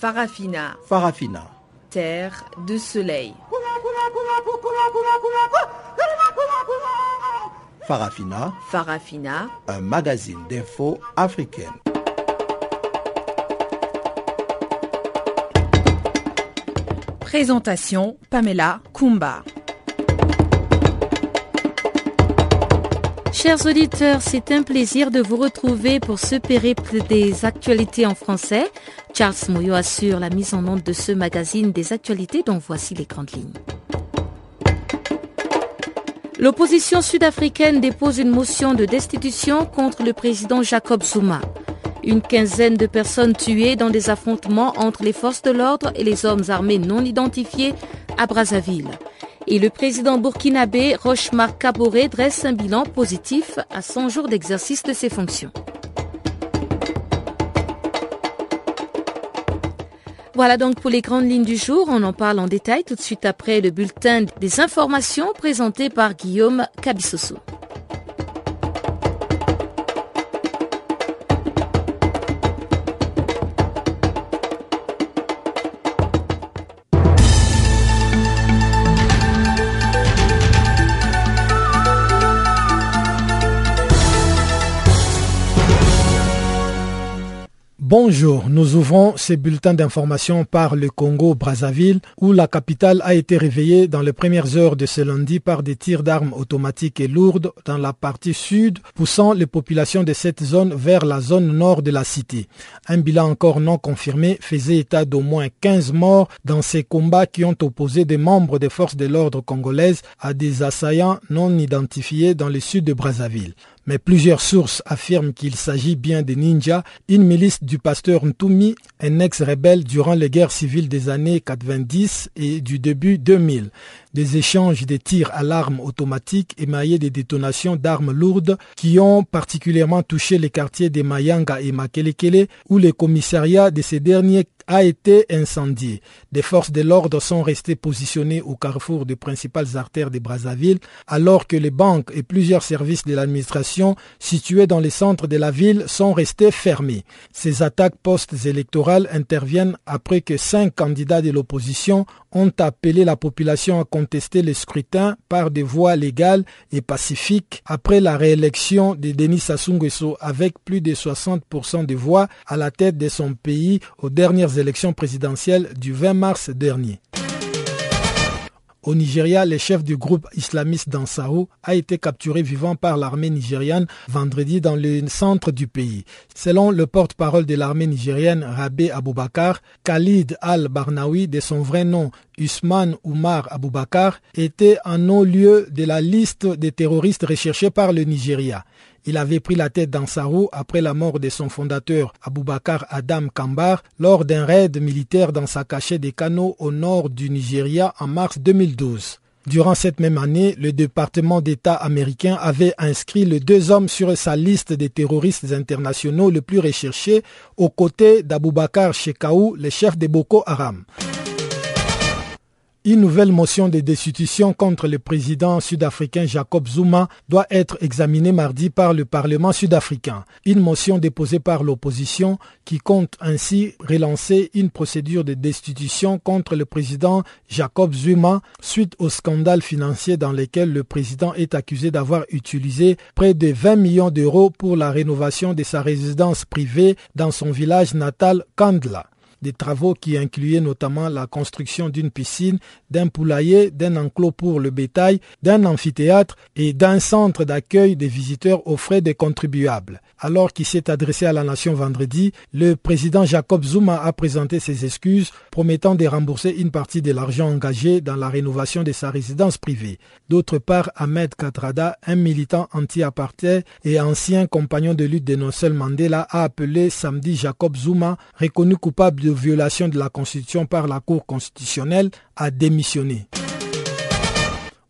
Farafina. Farafina. Terre de soleil. Farafina. Farafina. Un magazine d'infos africaine. Présentation Pamela Kumba. Chers auditeurs, c'est un plaisir de vous retrouver pour ce périple des actualités en français. Charles Moyo assure la mise en onde de ce magazine des actualités dont voici les grandes lignes. L'opposition sud-africaine dépose une motion de destitution contre le président Jacob Zuma. Une quinzaine de personnes tuées dans des affrontements entre les forces de l'ordre et les hommes armés non identifiés à Brazzaville. Et le président burkinabé Rochemar Kaboré dresse un bilan positif à 100 jours d'exercice de ses fonctions. Voilà donc pour les grandes lignes du jour. On en parle en détail tout de suite après le bulletin des informations présenté par Guillaume Cabissoso. Bonjour, nous ouvrons ces bulletins d'information par le Congo-Brazzaville où la capitale a été réveillée dans les premières heures de ce lundi par des tirs d'armes automatiques et lourdes dans la partie sud, poussant les populations de cette zone vers la zone nord de la cité. Un bilan encore non confirmé faisait état d'au moins 15 morts dans ces combats qui ont opposé des membres des forces de l'ordre congolaises à des assaillants non identifiés dans le sud de Brazzaville mais plusieurs sources affirment qu'il s'agit bien des ninjas, une milice du pasteur Ntumi, un ex-rebelle durant les guerres civiles des années 90 et du début 2000. Des échanges de tirs à l'arme automatique émaillés des détonations d'armes lourdes qui ont particulièrement touché les quartiers de Mayanga et Makelekele où les commissariats de ces derniers a été incendié. Des forces de l'ordre sont restées positionnées au carrefour des principales artères de Brazzaville, alors que les banques et plusieurs services de l'administration situés dans les centres de la ville sont restés fermés. Ces attaques post-électorales interviennent après que cinq candidats de l'opposition ont appelé la population à contester le scrutin par des voies légales et pacifiques après la réélection de Denis Sassou Nguesso avec plus de 60% des voix à la tête de son pays aux dernières élections présidentielles du 20 mars dernier. Au Nigeria, le chef du groupe islamiste d'Ansarou a été capturé vivant par l'armée nigériane vendredi dans le centre du pays. Selon le porte-parole de l'armée nigérienne Rabé Aboubakar, Khalid al-Barnawi, de son vrai nom Usman Oumar Aboubakar, était en haut lieu de la liste des terroristes recherchés par le Nigeria. Il avait pris la tête d'Ansarou après la mort de son fondateur Aboubakar Adam Kambar lors d'un raid militaire dans sa cachette des canaux au nord du Nigeria en mars 2012. Durant cette même année, le département d'État américain avait inscrit les deux hommes sur sa liste des terroristes internationaux les plus recherchés aux côtés d'Aboubakar Shekau, le chef de Boko Haram. Une nouvelle motion de destitution contre le président sud-africain Jacob Zuma doit être examinée mardi par le Parlement sud-africain. Une motion déposée par l'opposition qui compte ainsi relancer une procédure de destitution contre le président Jacob Zuma suite au scandale financier dans lequel le président est accusé d'avoir utilisé près de 20 millions d'euros pour la rénovation de sa résidence privée dans son village natal Kandla des travaux qui incluaient notamment la construction d'une piscine, d'un poulailler, d'un enclos pour le bétail, d'un amphithéâtre et d'un centre d'accueil des visiteurs aux frais des contribuables. Alors qu'il s'est adressé à la nation vendredi, le président Jacob Zuma a présenté ses excuses, promettant de rembourser une partie de l'argent engagé dans la rénovation de sa résidence privée. D'autre part, Ahmed Katrada, un militant anti-apartheid et ancien compagnon de lutte de Nelson Mandela, a appelé samedi Jacob Zuma, reconnu coupable de violation de la Constitution par la Cour constitutionnelle, à démissionner.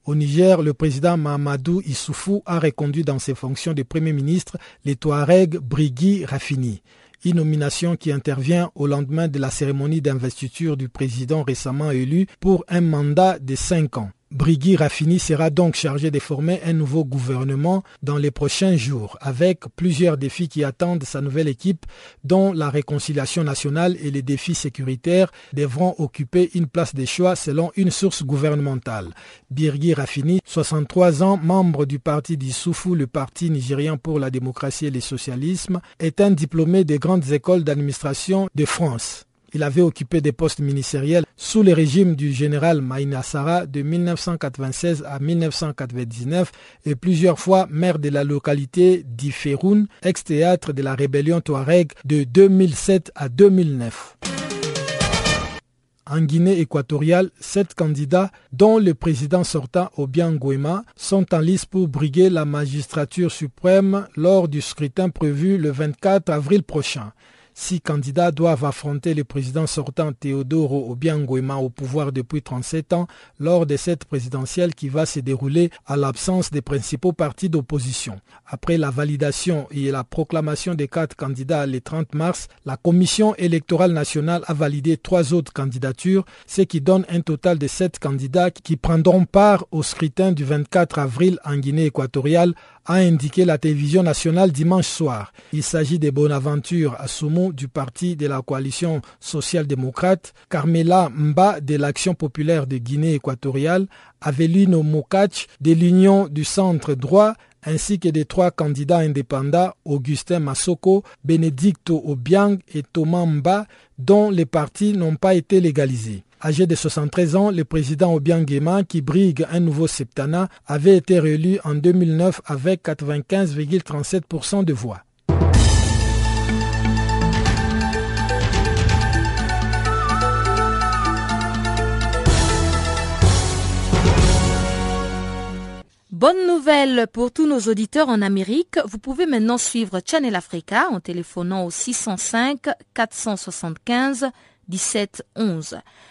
Au Niger, le président Mahamadou Issoufou a reconduit dans ses fonctions de Premier ministre les Touaregs Brigui Rafini. Une nomination qui intervient au lendemain de la cérémonie d'investiture du président récemment élu pour un mandat de cinq ans. Brigui Raffini sera donc chargé de former un nouveau gouvernement dans les prochains jours, avec plusieurs défis qui attendent sa nouvelle équipe, dont la réconciliation nationale et les défis sécuritaires devront occuper une place de choix selon une source gouvernementale. Birgui Raffini, 63 ans, membre du parti d'Issoufou, le parti nigérien pour la démocratie et le socialisme, est un diplômé des grandes écoles d'administration de France. Il avait occupé des postes ministériels sous le régime du général Maïna Sara de 1996 à 1999 et plusieurs fois maire de la localité d'Iferoun, ex-théâtre de la rébellion Touareg de 2007 à 2009. En Guinée équatoriale, sept candidats, dont le président sortant Obiang Nguema, sont en lice pour briguer la magistrature suprême lors du scrutin prévu le 24 avril prochain. Six candidats doivent affronter le président sortant Teodoro Obiangoema au pouvoir depuis 37 ans lors de cette présidentielle qui va se dérouler à l'absence des principaux partis d'opposition. Après la validation et la proclamation des quatre candidats le 30 mars, la Commission électorale nationale a validé trois autres candidatures, ce qui donne un total de sept candidats qui prendront part au scrutin du 24 avril en Guinée équatoriale a indiqué la télévision nationale dimanche soir. Il s'agit de Bonaventure Assoumou du parti de la coalition social-démocrate, Carmela Mba de l'Action populaire de Guinée équatoriale, Avelino Mokach de l'Union du centre droit, ainsi que des trois candidats indépendants, Augustin Massoko, Benedicto Obiang et Thomas Mba, dont les partis n'ont pas été légalisés. Âgé de 73 ans, le président Obiang qui brigue un nouveau septana, avait été réélu en 2009 avec 95,37% de voix. Bonne nouvelle pour tous nos auditeurs en Amérique. Vous pouvez maintenant suivre Channel Africa en téléphonant au 605 475 1711.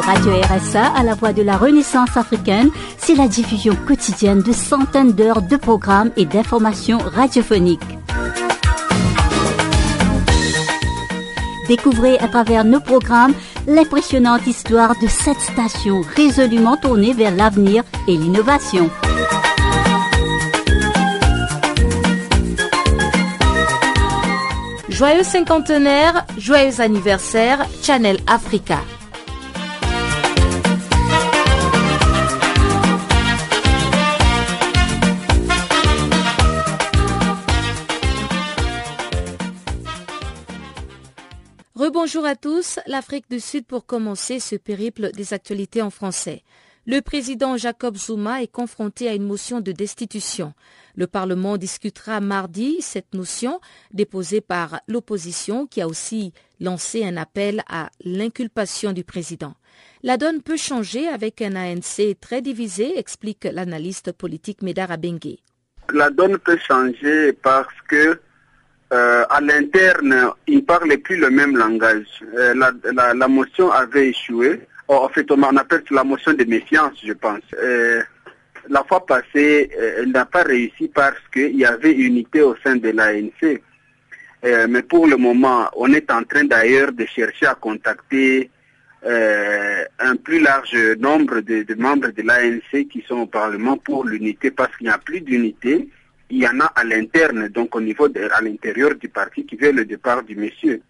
Radio RSA à la voix de la Renaissance africaine, c'est la diffusion quotidienne de centaines d'heures de programmes et d'informations radiophoniques. Découvrez à travers nos programmes l'impressionnante histoire de cette station résolument tournée vers l'avenir et l'innovation. Joyeux cinquantenaire, joyeux anniversaire, Channel Africa. Rebonjour à tous, l'Afrique du Sud pour commencer ce périple des actualités en français. Le président Jacob Zuma est confronté à une motion de destitution. Le Parlement discutera mardi cette motion déposée par l'opposition qui a aussi lancé un appel à l'inculpation du président. La donne peut changer avec un ANC très divisé, explique l'analyste politique Médard Abengue. La donne peut changer parce que euh, à l'interne, ils ne parlaient plus le même langage. Euh, la, motion avait échoué. Oh, en fait, on appelle la motion de méfiance, je pense. Euh, la fois passée, elle n'a pas réussi parce qu'il y avait unité au sein de l'ANC. mais pour le moment, on est en train d'ailleurs de chercher à contacter un plus large nombre de, de membres de l'ANC qui sont au Parlement pour l'unité parce qu'il n'y a plus d'unité il y en a à l'interne, donc au niveau de, à l'intérieur du parti qui veut le départ du monsieur.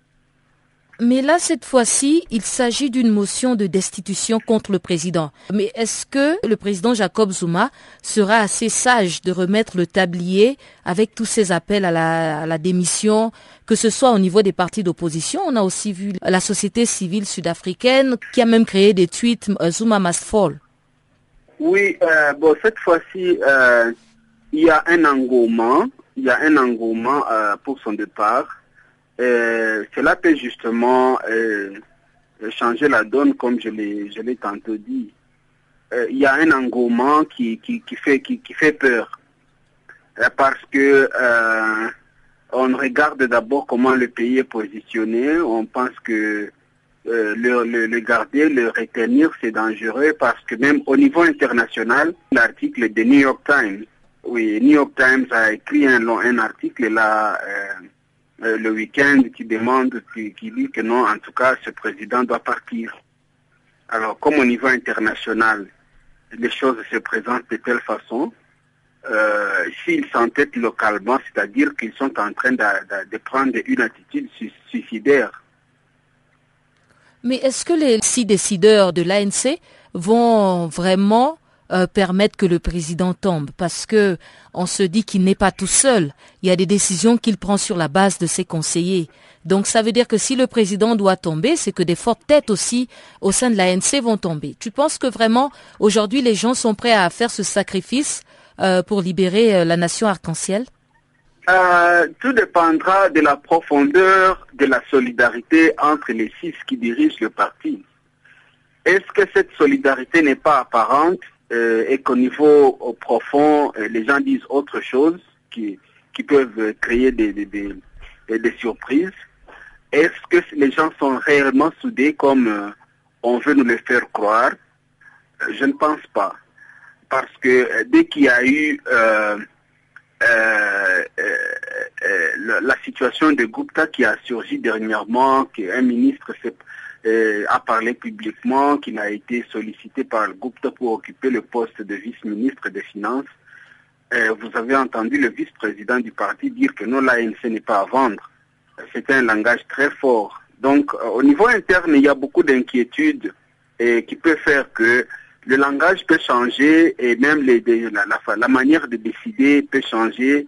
Mais là, cette fois-ci, il s'agit d'une motion de destitution contre le président. Mais est-ce que le président Jacob Zuma sera assez sage de remettre le tablier avec tous ces appels à la, à la démission, que ce soit au niveau des partis d'opposition? On a aussi vu la société civile sud-africaine qui a même créé des tweets euh, Zuma must fall. Oui, euh, bon, cette fois-ci, euh, il y a un engouement, il y a un engouement euh, pour son départ. cela peut justement euh, changer la donne, comme je l'ai tantôt dit. Euh, il y a un engouement qui, fait, qui, fait peur. parce que on regarde d'abord comment le pays est positionné. On pense que le, le, le, garder, le retenir, c'est dangereux parce que même au niveau international, l'article de New York Times, oui, New York Times a écrit un, long, un article là le week-end qui demande, qui, qui dit que non, en tout cas, ce président doit partir. Alors, comme au niveau international, les choses se présentent de telle façon, euh, s'ils s'entêtent localement, c'est-à-dire qu'ils sont en train de, de, de, prendre une attitude suicidaire. Mais est-ce que les six décideurs de l'ANC vont vraiment euh, permettre que le président tombe Parce que on se dit qu'il n'est pas tout seul. Il y a des décisions qu'il prend sur la base de ses conseillers. Donc ça veut dire que si le président doit tomber, c'est que des fortes têtes aussi au sein de l'ANC vont tomber. Tu penses que vraiment aujourd'hui les gens sont prêts à faire ce sacrifice euh, pour libérer euh, la nation arc-en-ciel? Euh, Tout dépendra de la profondeur de la solidarité entre les six qui dirigent le parti. Est-ce que cette solidarité n'est pas apparente? Euh, et qu'au niveau au profond, les gens disent autre chose qui, qui peuvent créer des, des, des, surprises est-ce que les gens sont réellement soudés comme euh, on veut nous le faire croire? Je ne pense pas. Parce que dès qu'il y a eu euh, euh, la situation de Gupta qui a surgi dernièrement, qu'un ministre a parlé publiquement, qu'il a été sollicité par le Gupta pour occuper le poste de vice-ministre des Finances, vous avez entendu le vice-président du parti dire que non, l'ANC n'est pas à vendre. C'est un langage très fort. Donc, au niveau interne, il y a beaucoup d'inquiétudes qui peut faire que le langage peut changer et même la, manière de décider peut changer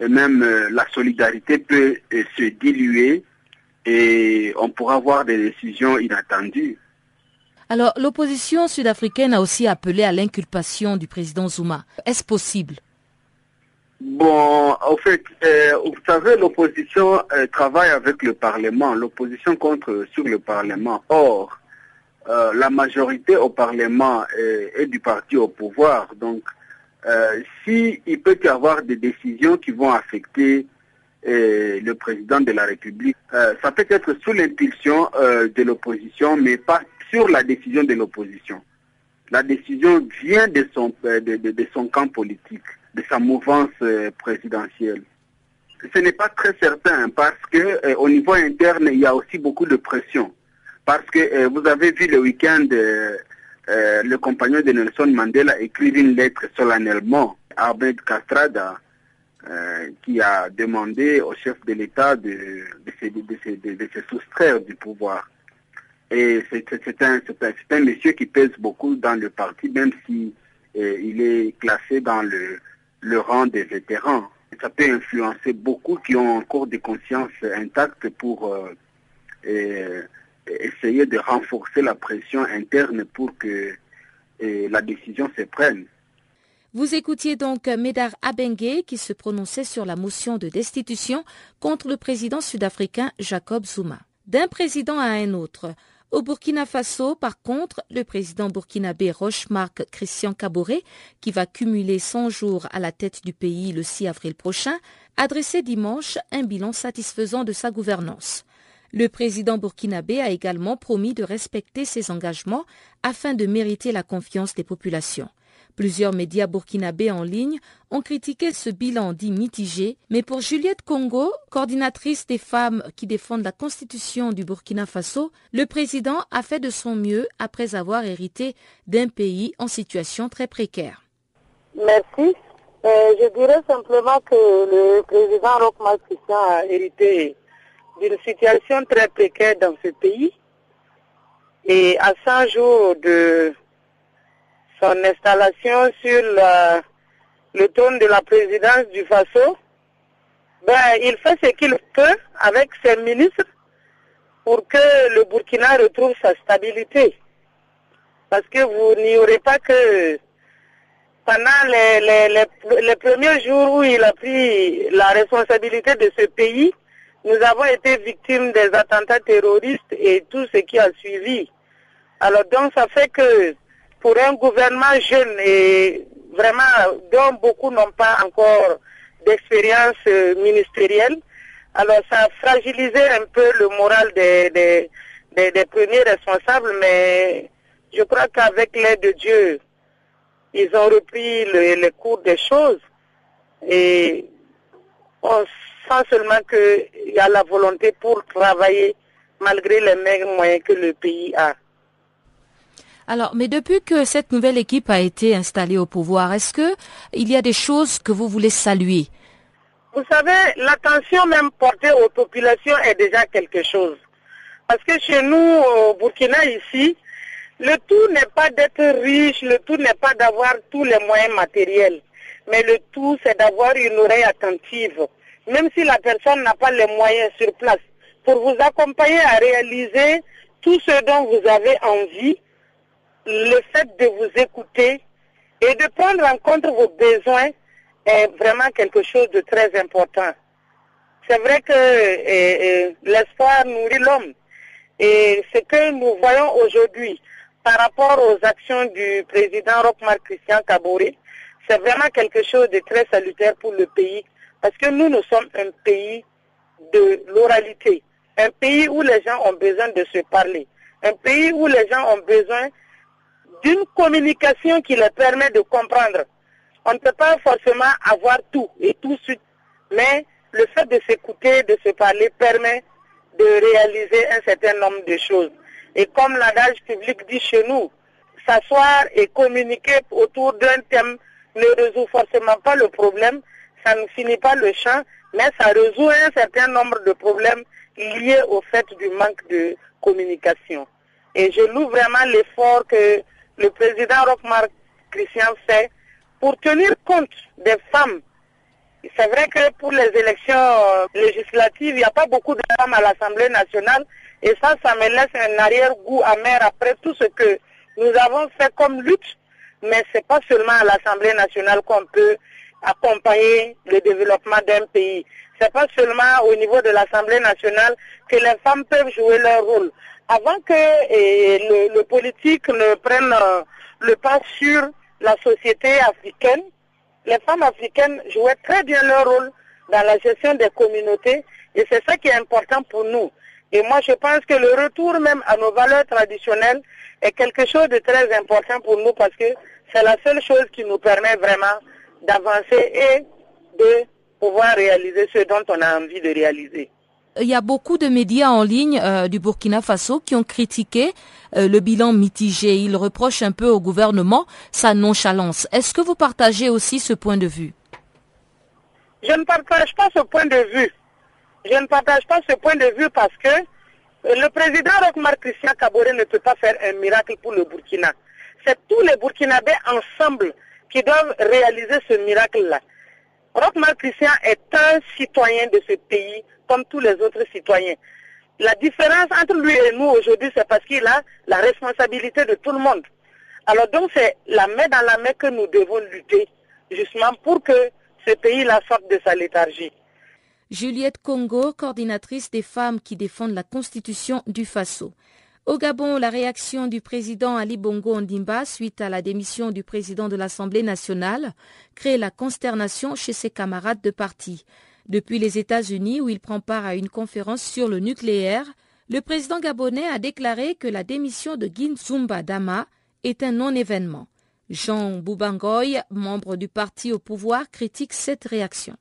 et même euh, la solidarité peut euh, se diluer et on pourra avoir des décisions inattendues. Alors, l'opposition sud-africaine a aussi appelé à l'inculpation du président Zuma. Est-ce possible? Bon, en fait, euh, vous savez, l'opposition euh, travaille avec le Parlement. L'opposition contre sur le Parlement. Or, euh, la majorité au Parlement est, est, du parti au pouvoir. Donc, si il peut y avoir des décisions qui vont affecter le président de la République, ça peut être sous l'impulsion de l'opposition, mais pas sur la décision de l'opposition. La décision vient de son, de, de, de son camp politique de sa mouvance présidentielle. Ce n'est pas très certain parce que euh, au niveau interne, il y a aussi beaucoup de pression. Parce que euh, vous avez vu le week-end, euh, le compagnon de Nelson Mandela écrire une lettre solennellement à Ahmed Castrada qui a demandé au chef de l'État de, se, de, se soustraire du pouvoir. Et c'est un, monsieur qui pèse beaucoup dans le parti, même si il est classé dans le rang des vétérans. Ça peut influencer beaucoup qui ont encore des consciences intactes pour euh, essayer de renforcer la pression interne pour que la décision se prenne. Vous écoutiez donc Médard Abengue qui se prononçait sur la motion de destitution contre le président sud-africain Jacob Zuma. D'un président à un autre, au Burkina Faso, par contre, le président burkinabé Rochemarc Christian Caboret, qui va cumuler 100 jours à la tête du pays le 6 avril prochain, a dressé dimanche un bilan satisfaisant de sa gouvernance. Le président burkinabé a également promis de respecter ses engagements afin de mériter la confiance des populations. Plusieurs médias burkinabés en ligne ont critiqué ce bilan dit mitigé, mais pour Juliette Congo, coordinatrice des femmes qui défendent la constitution du Burkina Faso, le président a fait de son mieux après avoir hérité d'un pays en situation très précaire. Merci. Euh, je dirais simplement que le président Rochma Christian a hérité d'une situation très précaire dans ce pays. Et à 100 jours de son installation sur la, le trône de la présidence du Faso, ben, il fait ce qu'il peut avec ses ministres pour que le Burkina retrouve sa stabilité. Parce que vous n'ignorez pas que pendant les, premiers jours où il a pris la responsabilité de ce pays, nous avons été victimes des attentats terroristes et tout ce qui a suivi. Alors donc ça fait que pour un gouvernement jeune et vraiment dont beaucoup n'ont pas encore d'expérience euh, ministérielle. Alors ça a fragilisé un peu le moral des, premiers responsables, mais je crois qu'avec l'aide de Dieu, ils ont repris le, le cours des choses et on sent seulement qu'il y a la volonté pour travailler malgré les mêmes moyens que le pays a. Alors, mais depuis que cette nouvelle équipe a été installée au pouvoir, est-ce que il y a des choses que vous voulez saluer? Vous savez, l'attention même portée aux populations est déjà quelque chose. Parce que chez nous, au Burkina ici, le tout n'est pas d'être riche, le tout n'est pas d'avoir tous les moyens matériels, mais le tout c'est d'avoir une oreille attentive, même si la personne n'a pas les moyens sur place, pour vous accompagner à réaliser tout ce dont vous avez envie le fait de vous écouter et de prendre en compte vos besoins est vraiment quelque chose de très important. C'est vrai que l'espoir nourrit l'homme. Et ce que nous voyons aujourd'hui par rapport aux actions du président Rochmar Christian Kabouré, c'est vraiment quelque chose de très salutaire pour le pays. Parce que nous, nous sommes un pays de l'oralité. Un pays où les gens ont besoin de se parler. Un pays où les gens ont besoin d'une communication qui leur permet de comprendre. On ne peut pas forcément avoir tout et tout de suite, mais le fait de s'écouter, de se parler permet de réaliser un certain nombre de choses. Et comme l'adage public dit chez nous, s'asseoir et communiquer autour d'un thème ne résout forcément pas le problème, ça ne finit pas le champ, mais ça résout un certain nombre de problèmes liés au fait du manque de communication. Et je loue vraiment l'effort que le président Rochmar Christian fait pour tenir compte des femmes. C'est vrai que pour les élections euh, législatives, il n'y a pas beaucoup de femmes à l'Assemblée nationale et ça, ça me laisse un arrière-goût amer après tout ce que nous avons fait comme lutte. Mais ce n'est pas seulement à l'Assemblée nationale qu'on peut accompagner le développement d'un pays. Ce n'est pas seulement au niveau de l'Assemblée nationale que les femmes peuvent jouer leur rôle avant que le, politique ne prenne euh, le pas sur la société africaine, les femmes africaines jouaient très bien leur rôle dans la gestion des communautés et c'est ça qui est important pour nous. Et moi, je pense que le retour même à nos valeurs traditionnelles est quelque chose de très important pour nous parce que c'est la seule chose qui nous permet vraiment d'avancer et de pouvoir réaliser ce dont on a envie de réaliser. Il y a beaucoup de médias en ligne euh, du Burkina Faso qui ont critiqué euh, le bilan mitigé. Ils reprochent un peu au gouvernement sa nonchalance. Est-ce que vous partagez aussi ce point de vue? Je ne partage pas ce point de vue. Je ne partage pas ce point de vue parce que euh, le président Rochmar Christian Kabore ne peut pas faire un miracle pour le Burkina. C'est tous les Burkinabés ensemble qui doivent réaliser ce miracle-là. Rochmar Christian est un citoyen de ce pays comme tous les autres citoyens. La différence entre lui et nous aujourd'hui, c'est parce qu'il a la responsabilité de tout le monde. Alors donc c'est la main dans la main que nous devons lutter, justement pour que ce pays-là sorte de sa léthargie. Juliette Congo, coordinatrice des femmes qui défendent la constitution du Faso. Au Gabon, la réaction du président Ali Bongo Ondimba suite à la démission du président de l'Assemblée nationale crée la consternation chez ses camarades de parti. Depuis les États-Unis, où il prend part à une conférence sur le nucléaire, le président gabonais a déclaré que la démission de Ginzumba Dama est un non-événement. Jean Boubangoy, membre du parti au pouvoir, critique cette réaction.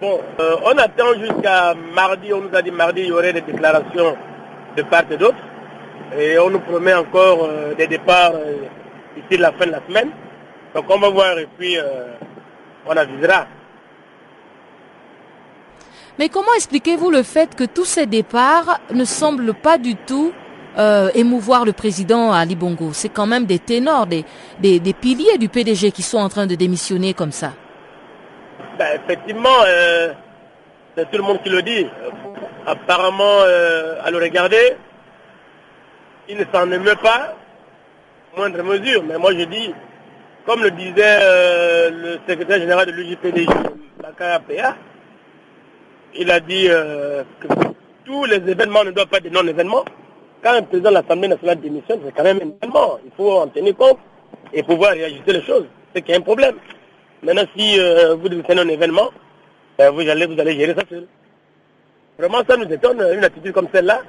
Bon, euh, on attend jusqu'à mardi, on nous a dit mardi, il y aurait des déclarations de part et d'autre. Et on nous promet encore euh, des départs euh, ici la fin de la semaine. Donc on va voir et puis on avisera. Mais comment expliquez-vous le fait que tous ces départs ne semblent pas du tout euh, émouvoir le président Ali Bongo? C'est quand même des ténors, des, des, piliers du PDG qui sont en train de démissionner comme ça. Ben, effectivement, euh, c'est tout le monde qui le dit. Apparemment, euh, à le regarder, il ne s'en émeut pas, moindre mesure. Mais moi je dis, comme le disait le secrétaire général de l'UJPDJ, la KAPA, il a dit euh, que tous les événements ne doivent pas être des non-événements. Quand un président de l'Assemblée nationale démissionne, c'est quand même un événement. Il faut en tenir compte et pouvoir réajuster les choses. C'est qu'il y a un problème. Maintenant, si euh, vous devez un événement, vous, allez, vous allez gérer ça seul. Vraiment, ça nous étonne, une attitude comme celle-là,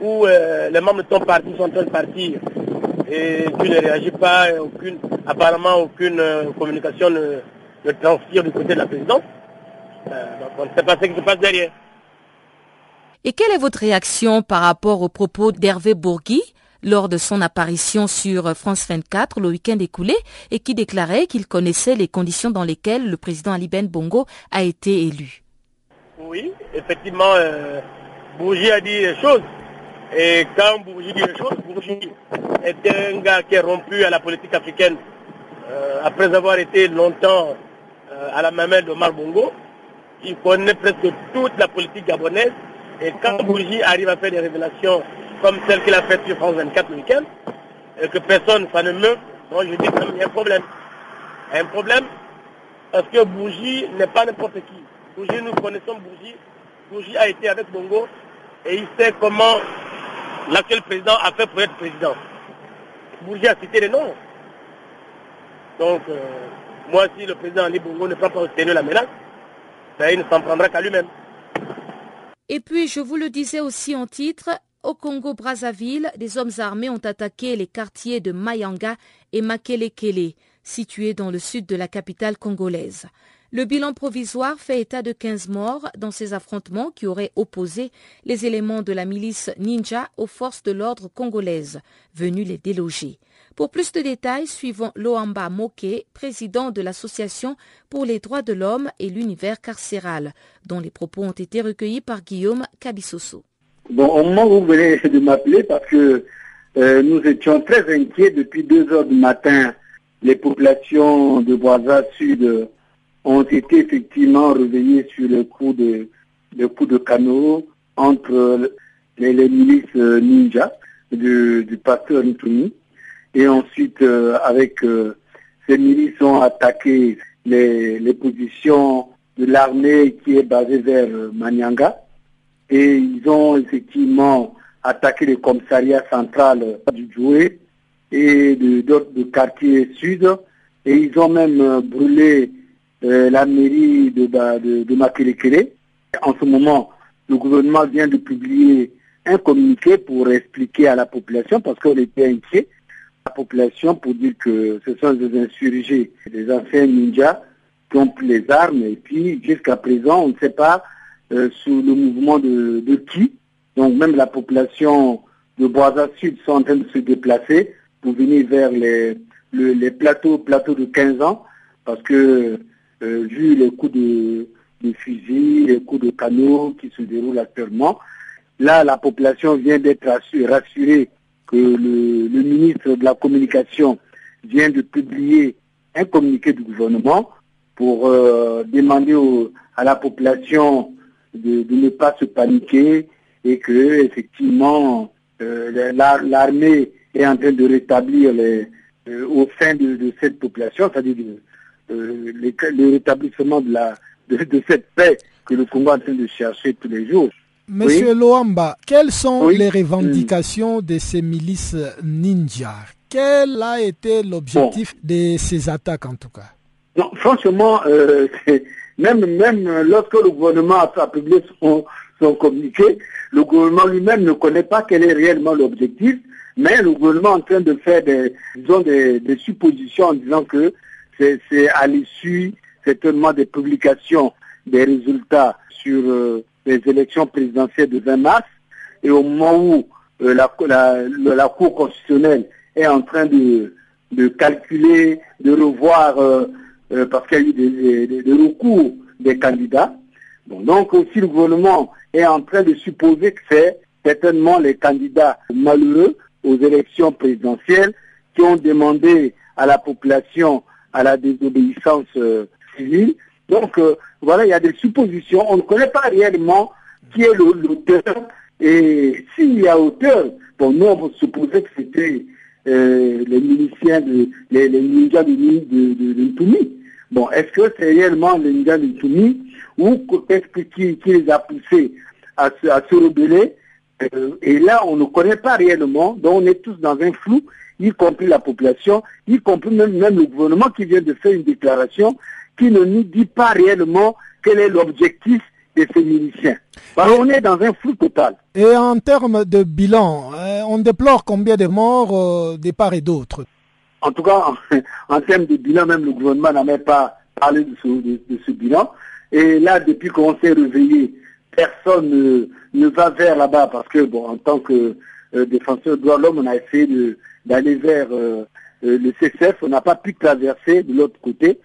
où euh, les membres de ton parti sont en train de partir et tu ne réagis pas, aucune, apparemment aucune euh, communication ne, ne transfère du côté de la présidence. donc on ne sait pas ce qui se passe derrière. Et quelle est votre réaction par rapport aux propos d'Hervé Bourgui lors de son apparition sur France 24 le week-end écoulé et qui déclarait qu'il connaissait les conditions dans lesquelles le président Ali Ben Bongo a été élu Oui, effectivement, euh, a dit des choses. Et quand Bourgi dit des choses, Bourgi était un gars qui est rompu à la politique africaine euh, après avoir été longtemps euh, à la mamelle de Bongo. Il connaît presque toute la politique gabonaise et quand Bourgi arrive à faire des révélations comme celle qu'il a faite sur France 24 le week-end, et que personne, ça ne meurt, moi je dis qu'il y a un problème. Un problème parce que Bourgi n'est pas n'importe qui. Bourgi, nous connaissons Bourgi. Bourgi a été avec Bongo et il sait comment l'actuel président a fait pour être président. Bourgi a cité les noms. Donc, euh, moi, si le président Ali Bongo ne prend pas au sérieux la menace, ben, il ne s'en prendra qu'à lui-même. Et puis, je vous le disais aussi en titre, au Congo-Brazzaville, des hommes armés ont attaqué les quartiers de Mayanga et Makelekele, situés dans le sud de la capitale congolaise. Le bilan provisoire fait état de 15 morts dans ces affrontements qui auraient opposé les éléments de la milice ninja aux forces de l'ordre congolaises, venues les déloger. Pour plus de détails, suivons Loamba Moke, président de l'Association pour les droits de l'homme et l'univers carcéral, dont les propos ont été recueillis par Guillaume Kabisoso. Bon, au moment où vous venez de m'appeler, parce que euh, nous étions très inquiets depuis 2 heures du matin, les populations de Boisa Sud ont été effectivement réveillées sur le coup de, le coup de canot entre les, milices euh, ninja du, du pasteur Ntumi. Et ensuite, euh, avec ces milices ont attaqué les, les positions de l'armée qui est basée vers Manyanga et ils ont effectivement attaqué le commissariat central du Djoué et d'autres quartiers sud. Et ils ont même euh, brûlé euh, la mairie de, de, de En ce moment, le gouvernement vient de publier un communiqué pour expliquer à la population, parce qu'on était inquiet, la population pour dire que ce sont des insurgés, des anciens ninjas qui ont pris les armes. Et puis jusqu'à présent on ne sait pas euh, sous le mouvement de, de, qui. Donc même la population de Boisa Sud sont en train de se déplacer pour venir vers les, les plateaux, plateaux de 15 ans, parce que euh, vu les coups de, de fusil, les coups de canot qui se déroulent actuellement, là la population vient d'être rassurée que le, le ministre de la Communication vient de publier un communiqué du gouvernement pour euh, demander à la population de, ne pas se paniquer et que effectivement euh, l'armée est en train de rétablir les, euh, au sein de, cette population, c'est-à-dire euh, le rétablissement de, la, de, cette paix que le Congo est en train de chercher tous les jours. Monsieur Loamba, quelles sont les revendications de ces milices ninja? Quel a été l'objectif de ces attaques en tout cas? Non, Franchement, même, même lorsque le gouvernement a publié son, communiqué, le gouvernement lui-même ne connaît pas quel est réellement l'objectif, mais le gouvernement est en train de faire des, disons des, suppositions en disant que c'est à l'issue certainement des publications des résultats sur euh, les élections présidentielles de 20 mars, et au moment où euh, la, la, Cour constitutionnelle est en train de, de calculer, de revoir euh, euh, parce qu'il y a eu des, recours des candidats. donc aussi le gouvernement est en train de supposer que c'est certainement les candidats malheureux aux élections présidentielles qui ont demandé à la population à la désobéissance euh, civile. Donc euh, voilà, il y a des suppositions. On ne connaît pas réellement qui est l'auteur. Et s'il y a auteur, bon, nous on supposer que c'était les miliciens, de, les, les de, de, de, Bon, est-ce que c'est réellement les ninjas de Toumi ou qu'est-ce qui, qui, les a poussés à se, à se rebeller? Euh, Et là, on ne connaît pas réellement, donc on est tous dans un flou, y compris la population, y compris même, même le gouvernement qui vient de faire une déclaration qui ne nous dit pas réellement quel est l'objectif de ces miliciens. Bah, on est dans un flou total. Et en termes de bilan, euh, on déplore combien de morts euh, des part et d'autre? En tout cas, en, termes de bilan, même le gouvernement n'a même pas parlé de ce, bilan. Et là, depuis qu'on s'est réveillé, personne ne, va vers là-bas parce que, bon, en tant que euh, défenseur de droits de l'homme, on a essayé d'aller vers le CCF, on n'a pas pu traverser de l'autre côté.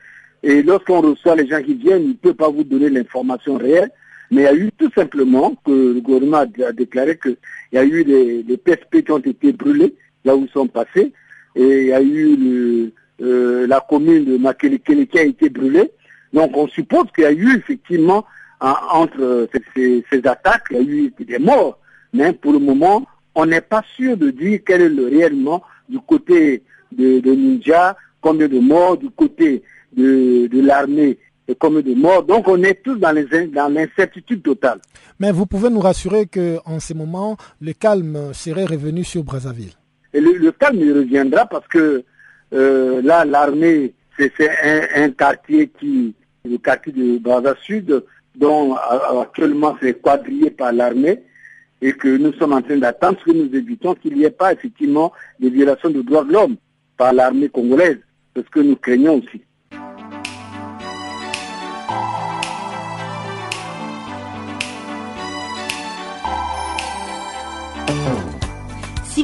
Et lorsqu'on reçoit les gens qui viennent, il ne peut pas vous donner l'information réelle. Mais il y a eu tout simplement que le gouvernement a, déclaré qu'il y a eu des, PSP qui ont été brûlés là où ils sont passés. Et il y a eu euh, la commune de Makelekele qui a été brûlée. Donc on suppose qu'il y a eu effectivement entre ces, attaques, il y a eu des morts. Mais pour le moment, on n'est pas sûr de dire quel est le réellement du côté de, Ninja, combien de morts, du côté de, l'armée et comme de morts. Donc on est tous dans l'incertitude totale. Mais vous pouvez nous rassurer qu'en ce moment, le calme serait revenu sur Brazzaville. Et le, calme reviendra parce que euh, là, l'armée, c'est un, quartier qui, le quartier de Brazza Sud, dont actuellement c'est quadrillé par l'armée et que nous sommes en train d'attendre que nous évitons qu'il n'y ait pas effectivement des violations de droits de l'homme par l'armée congolaise, parce que nous craignons aussi.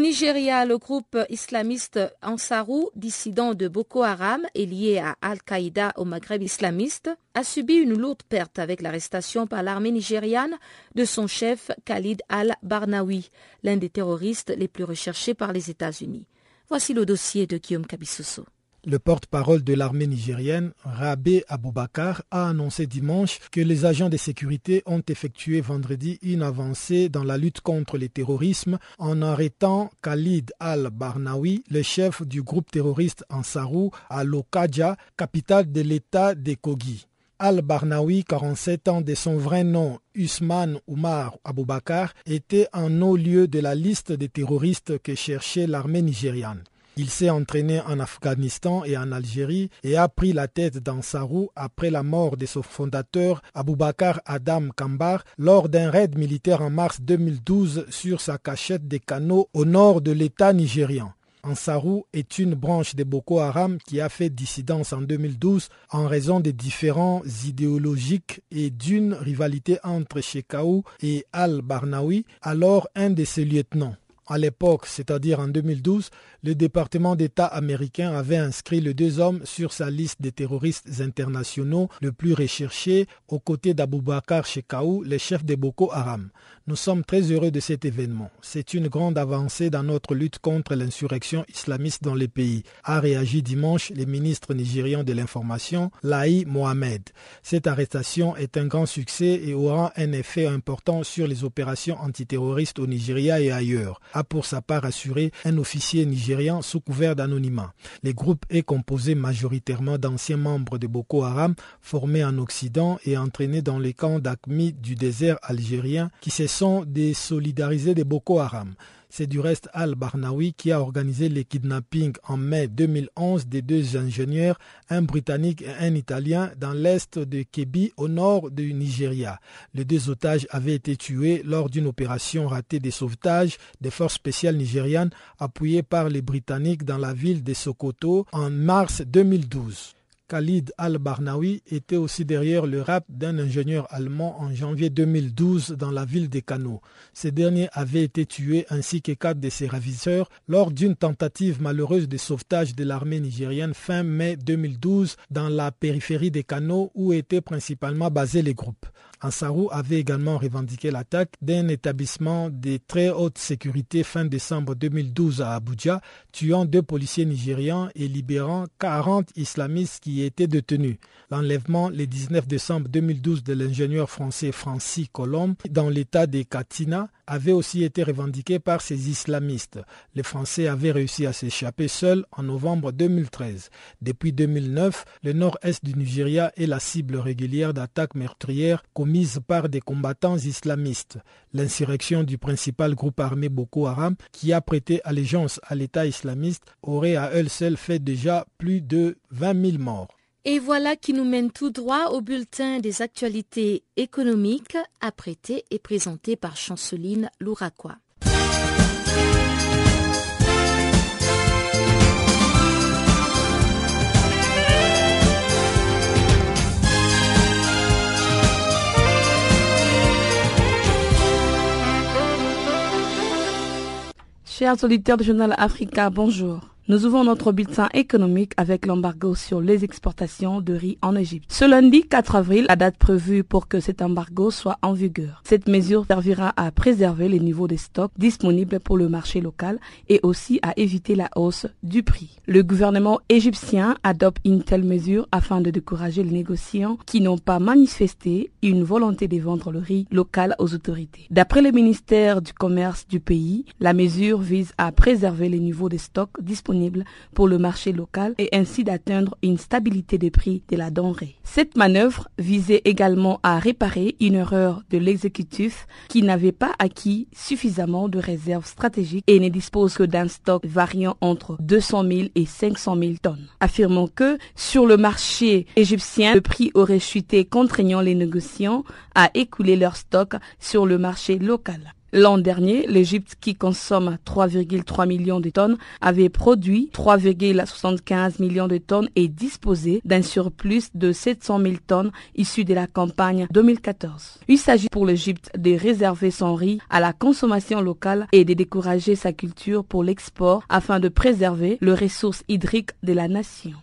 Nigeria, le groupe islamiste Ansarou, dissident de Boko Haram et lié à Al-Qaïda au Maghreb islamiste, a subi une lourde perte avec l'arrestation par l'armée nigériane de son chef Khalid al-Barnawi, l'un des terroristes les plus recherchés par les États-Unis. Voici le dossier de Guillaume Kabissoso. Le porte-parole de l'armée nigérienne, Rabé Aboubakar, a annoncé dimanche que les agents de sécurité ont effectué vendredi une avancée dans la lutte contre le terrorisme en arrêtant Khalid al-Barnawi, le chef du groupe terroriste Ansarou à Lokaja, capitale de l'État des Kogi. Al-Barnawi, 47 ans de son vrai nom, Usman Oumar Aboubakar, était en haut lieu de la liste des terroristes que cherchait l'armée nigériane. Il s'est entraîné en Afghanistan et en Algérie et a pris la tête d'Ansarou après la mort de son fondateur Aboubakar Adam Kambar lors d'un raid militaire en mars 2012 sur sa cachette des canaux au nord de l'État nigérian. Ansarou est une branche de Boko Haram qui a fait dissidence en 2012 en raison des différends idéologiques et d'une rivalité entre Shekau et Al-Barnawi, alors un de ses lieutenants. À l'époque, c'est-à-dire en 2012, le département d'État américain avait inscrit les deux hommes sur sa liste des terroristes internationaux le plus recherchés aux côtés d'Aboubakar Shekau, le chef de Boko Haram. Nous sommes très heureux de cet événement. C'est une grande avancée dans notre lutte contre l'insurrection islamiste dans le pays, a réagi dimanche le ministre nigérian de l'information, Laï Mohamed. Cette arrestation est un grand succès et aura un effet important sur les opérations antiterroristes au Nigeria et ailleurs, pour sa part assuré un officier nigérian sous couvert d'anonymat. Le groupe est composé majoritairement d'anciens membres de Boko Haram formés en Occident et entraînés dans les camps d'Akmi du désert algérien qui se sont désolidarisés de Boko Haram. C'est du reste Al-Barnawi qui a organisé les kidnappings en mai 2011 des deux ingénieurs, un Britannique et un Italien, dans l'est de Kebi, au nord du Nigeria. Les deux otages avaient été tués lors d'une opération ratée de sauvetage des forces spéciales nigérianes appuyées par les Britanniques dans la ville de Sokoto en mars 2012. Khalid Al-Barnawi était aussi derrière le rap d'un ingénieur allemand en janvier 2012 dans la ville des Canaux. Ce dernier avait été tué ainsi que quatre de ses ravisseurs lors d'une tentative malheureuse de sauvetage de l'armée nigérienne fin mai 2012 dans la périphérie des Canaux où étaient principalement basés les groupes. Ansarou avait également revendiqué l'attaque d'un établissement de très haute sécurité fin décembre 2012 à Abuja, tuant deux policiers nigérians et libérant 40 islamistes qui étaient détenus. L'enlèvement le 19 décembre 2012 de l'ingénieur français Francis Colombe dans l'état de Katina avait aussi été revendiqué par ces islamistes. Les Français avaient réussi à s'échapper seuls en novembre 2013. Depuis 2009, le nord-est du Nigeria est la cible régulière d'attaques meurtrières commises par des combattants islamistes. L'insurrection du principal groupe armé Boko Haram, qui a prêté allégeance à l'État islamiste, aurait à elle seule fait déjà plus de 20 000 morts. Et voilà qui nous mène tout droit au bulletin des actualités économiques, apprêté et présenté par Chanceline Louraquois. Chers auditeurs du journal Africa, bonjour. Nous ouvrons notre bulletin économique avec l'embargo sur les exportations de riz en Égypte. Ce lundi 4 avril, la date prévue pour que cet embargo soit en vigueur. Cette mesure servira à préserver les niveaux des stocks disponibles pour le marché local et aussi à éviter la hausse du prix. Le gouvernement égyptien adopte une telle mesure afin de décourager les négociants qui n'ont pas manifesté une volonté de vendre le riz local aux autorités. D'après le ministère du Commerce du pays, la mesure vise à préserver les niveaux des stocks disponibles pour le marché local et ainsi d'atteindre une stabilité des prix de la denrée. Cette manœuvre visait également à réparer une erreur de l'exécutif qui n'avait pas acquis suffisamment de réserves stratégiques et ne dispose que d'un stock variant entre 200 000 et 500 000 tonnes, affirmant que sur le marché égyptien, le prix aurait chuté contraignant les négociants à écouler leur stock sur le marché local. L'an dernier, l'Égypte, qui consomme 3,3 millions de tonnes, avait produit 3,75 millions de tonnes et disposait d'un surplus de 700 000 tonnes issues de la campagne 2014. Il s'agit pour l'Égypte de réserver son riz à la consommation locale et de décourager sa culture pour l'export afin de préserver les ressources hydriques de la nation.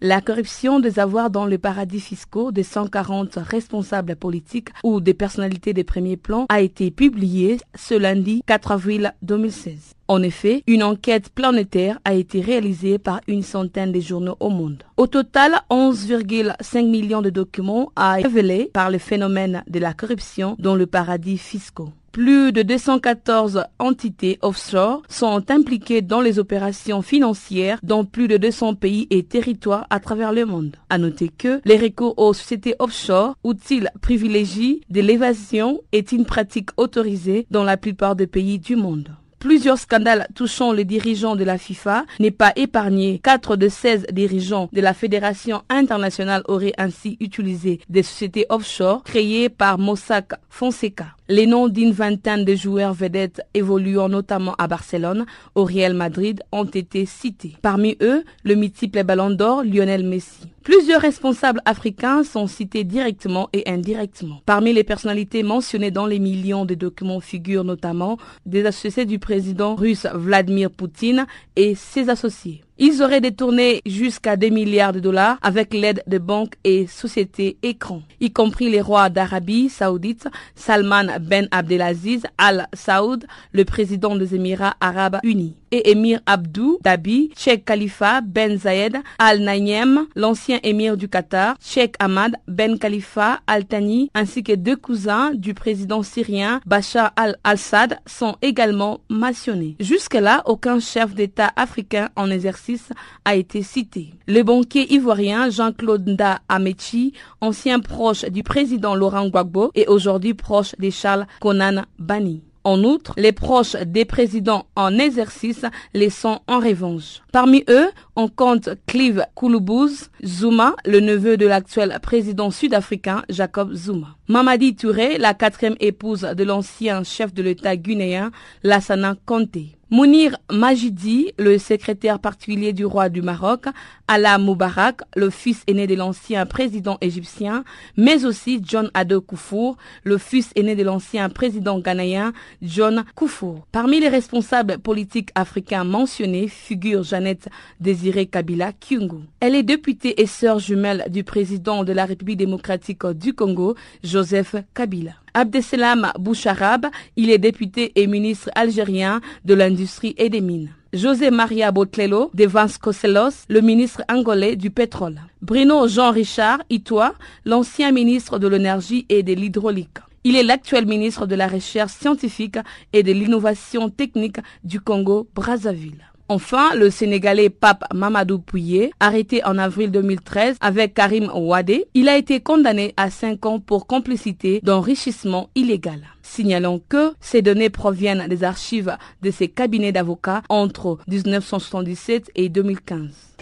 La corruption des avoirs dans les paradis fiscaux des 140 responsables politiques ou des personnalités de premier plan a été publiée ce lundi 4 avril 2016. En effet, une enquête planétaire a été réalisée par une centaine de journaux au monde. Au total, 11,5 millions de documents a révélé par le phénomène de la corruption dans le paradis fiscaux. Plus de 214 entités offshore sont impliquées dans les opérations financières dans plus de 200 pays et territoires à travers le monde. À noter que les recours aux sociétés offshore, outils privilégiés de l'évasion, est une pratique autorisée dans la plupart des pays du monde. Plusieurs scandales touchant les dirigeants de la FIFA n'est pas épargné. Quatre de 16 dirigeants de la Fédération internationale auraient ainsi utilisé des sociétés offshore créées par Mossack Fonseca. Les noms d'une vingtaine de joueurs vedettes évoluant notamment à Barcelone, au Real Madrid, ont été cités. Parmi eux, le multiple ballon d'or Lionel Messi. Plusieurs responsables africains sont cités directement et indirectement. Parmi les personnalités mentionnées dans les millions de documents figurent notamment des associés du président russe Vladimir Poutine et ses associés. Ils auraient détourné jusqu'à des milliards de dollars avec l'aide de banques et sociétés écrans, y compris les rois d'Arabie saoudite, Salman Ben Abdelaziz Al Saoud, le président des Émirats arabes unis, et émir Abdou Dhabi, Sheikh Khalifa Ben Zayed Al Nahyan, l'ancien émir du Qatar, Sheikh Ahmad Ben Khalifa Al Thani, ainsi que deux cousins du président syrien Bachar al-Assad sont également mentionnés. Jusque-là, aucun chef d'État africain en exercice a été cité. Le banquier ivoirien Jean-Claude Nda Amechi, ancien proche du président Laurent Gbagbo et aujourd'hui proche de Charles Conan Bani. En outre, les proches des présidents en exercice les sont en revanche. Parmi eux, On compte Clive Kouloubouz Zuma, le neveu de l'actuel président sud-africain Jacob Zuma. Mamadi Touré, la quatrième épouse de l'ancien chef de l'État guinéen Lassana Conté. Mounir Majidi, le secrétaire particulier du roi du Maroc, Ala Moubarak, le fils aîné de l'ancien président égyptien, mais aussi John Ado Koufour, le fils aîné de l'ancien président ghanéen John Koufour. Parmi les responsables politiques africains mentionnés figure Jeannette Désiré Kabila Kyungu. Elle est députée et sœur jumelle du président de la République démocratique du Congo, Joseph Kabila. Abdeselam Boucharab, il est député et ministre algérien de l'industrie et des mines. José Maria Botlelo de Vasconcelos, le ministre angolais du pétrole. Bruno Jean-Richard Itoa, l'ancien ministre de l'énergie et de l'hydraulique. Il est l'actuel ministre de la Recherche scientifique et de l'innovation technique du Congo-Brazzaville. Enfin, le Sénégalais Pape Mamadou Pouye, arrêté en avril 2013 avec Karim Ouadé, il a été condamné à 5 ans pour complicité d'enrichissement illégal. Signalons que ces données proviennent des archives de ses cabinets d'avocats entre 1977 et 2015.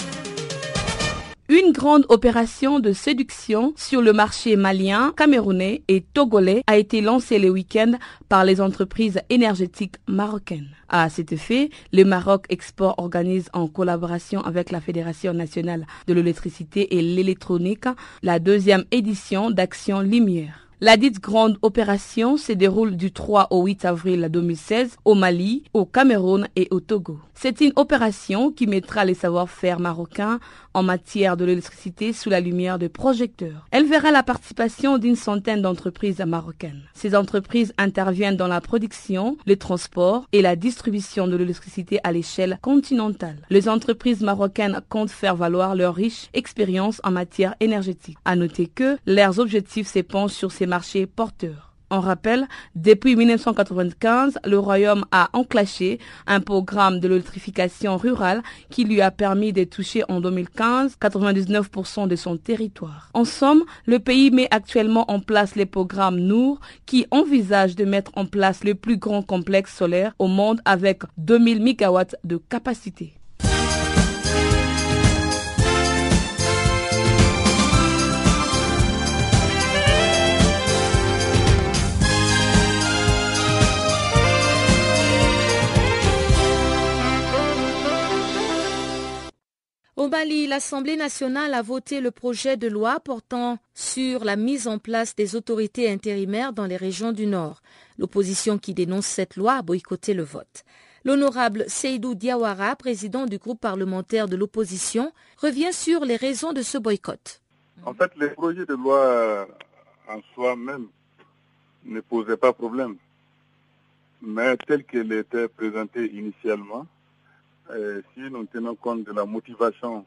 Une grande opération de séduction sur le marché malien, camerounais et togolais a été lancée le week-end par les entreprises énergétiques marocaines. À cet effet, le Maroc Export organise en collaboration avec la Fédération nationale de l'électricité et l'électronique la deuxième édition d'Action Lumière. La dite grande opération se déroule du 3 au 8 avril 2016 au Mali, au Cameroun et au Togo. C'est une opération qui mettra les savoir-faire marocains en matière de l'électricité sous la lumière de projecteurs. Elle verra la participation d'une centaine d'entreprises marocaines. Ces entreprises interviennent dans la production, le transport et la distribution de l'électricité à l'échelle continentale. Les entreprises marocaines comptent faire valoir leur riche expérience en matière énergétique. À noter que leurs objectifs s'épanchent sur ces marchés porteurs. On rappelle, depuis 1995, le Royaume a enclenché un programme de l'électrification rurale qui lui a permis de toucher en 2015 99% de son territoire. En somme, le pays met actuellement en place les programmes Nour qui envisage de mettre en place le plus grand complexe solaire au monde avec 2000 MW de capacité. Au Mali, l'Assemblée nationale a voté le projet de loi portant sur la mise en place des autorités intérimaires dans les régions du Nord. L'opposition qui dénonce cette loi a boycotté le vote. L'honorable Seydou Diawara, président du groupe parlementaire de l'opposition, revient sur les raisons de ce boycott. En fait, le projet de loi en soi-même ne posait pas problème. Mais tel qu'il était présenté initialement, si nous tenons compte de la motivation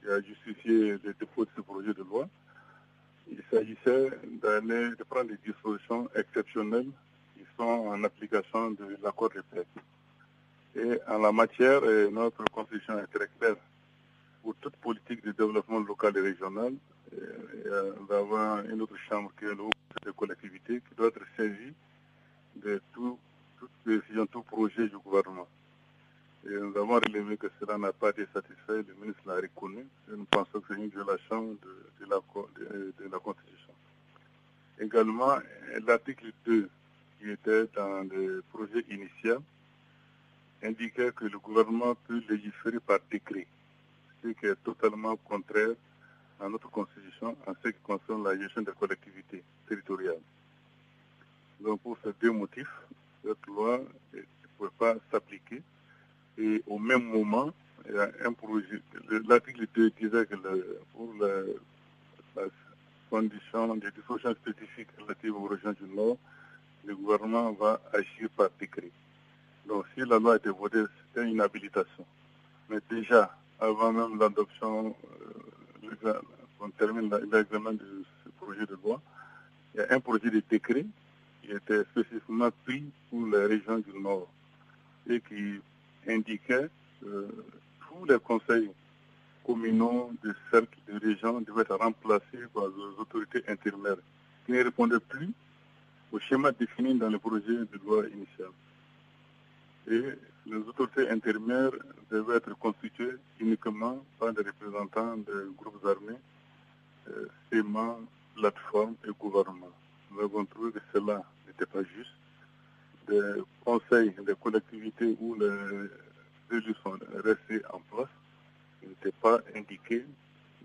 qui a justifié le dépôt de ce projet de loi, il s'agissait d'aller de prendre des dispositions exceptionnelles qui sont en application de l'accord de paix. Et en la matière, notre constitution est très claire. Pour toute politique de développement local et régional, il va y avoir une autre chambre qui est le de collectivité qui doit être saisie de tout, toute décision, tout projet du gouvernement. Et nous avons relevé que cela n'a pas été satisfait, le ministre l'a reconnu. Et nous pensons que c'est une violation de, la, de, la, Constitution. Également, l'article 2, qui était dans le projet initial, indiquait que le gouvernement peut légiférer par décret, ce qui est totalement contraire à notre Constitution en ce qui concerne la gestion des collectivités territoriales. Donc pour ces deux motifs, cette loi ne peut pas s'appliquer et au même moment, il y a un projet. L'article 2 disait que le, pour la condition des dispositions spécifiques relatives aux régions du Nord, le gouvernement va agir par décret. Donc si la loi été votée, c'était une habilitation. Mais déjà, avant même l'adoption, euh, on termine l'examen de ce projet de loi, il y a un projet de décret qui était spécifiquement pris pour les régions du Nord et qui indiquait que tous les conseils communaux de cercle de région devaient être remplacés par des autorités intérimaires qui ne répondaient plus au schéma défini dans le projet de loi initial. Et les autorités intérimaires devaient être constituées uniquement par des représentants des groupes armés, euh, CEMA, plateforme et gouvernement. Nous avons trouvé que cela n'était pas juste. Des conseils des collectivités où les élus sont restés en place n'étaient pas indiqués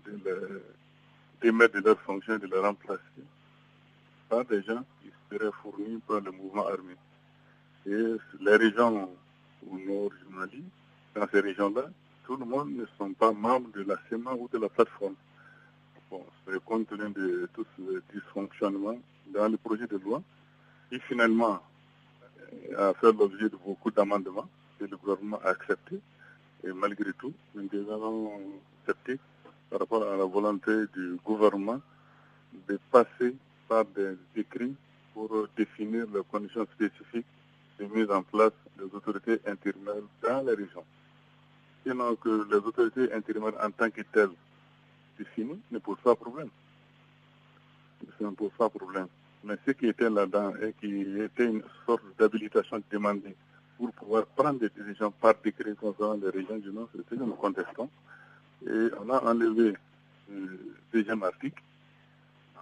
de démettre de leur fonction de les remplacer par des gens qui seraient fournis par le mouvement armé. Et les régions au nord du dans ces régions-là, tout le monde ne sont pas membres de la CEMA ou de la plateforme. Bon, c'est compte tenu de tout ce dysfonctionnement dans le projet de loi, qui finalement a fait l'objet de beaucoup d'amendements que le gouvernement a acceptés. Et malgré tout, nous devons sceptiques par rapport à la volonté du gouvernement de passer par des écrits pour définir les conditions spécifiques de mise en place des autorités intérimaires dans les régions. Sinon que les autorités intérimaires en tant que telles définies ne posent pas problème. Ça ne pose pas problème. Mais ce qui était là-dedans et qui était une sorte d'habilitation demandée pour pouvoir prendre des décisions par décret concernant les régions du Nord, c'est ce que nous contestons. Et on a enlevé le deuxième article